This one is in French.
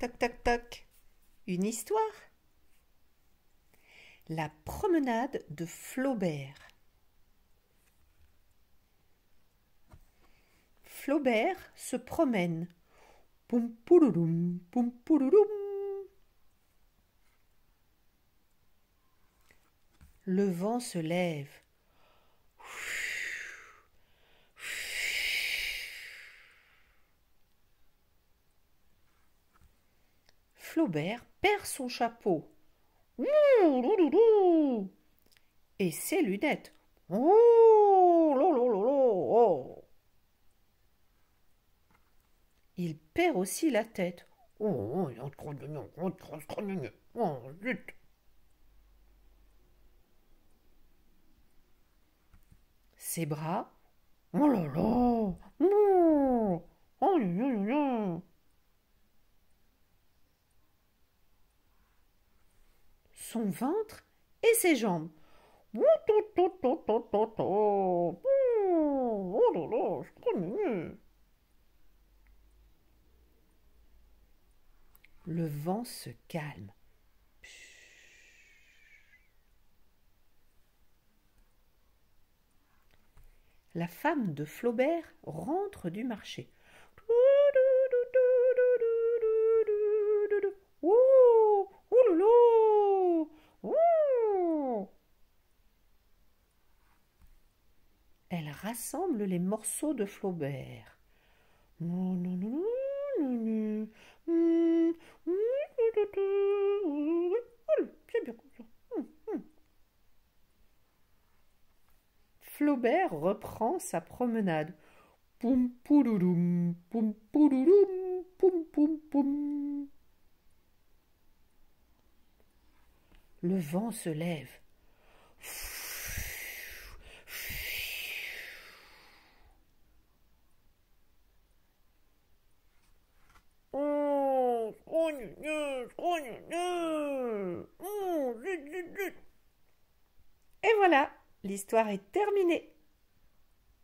Toc, toc, toc. Une histoire La promenade de Flaubert. Flaubert se promène. Le vent se lève. Flaubert perd son chapeau. Et ses lunettes. Il perd aussi la tête. Ses bras. Ventre et ses jambes. Le vent se calme. La femme de Flaubert rentre du marché. Rassemble les morceaux de Flaubert. Flaubert reprend sa promenade. Poum poum poum. Le vent se lève. Et voilà, l'histoire est terminée.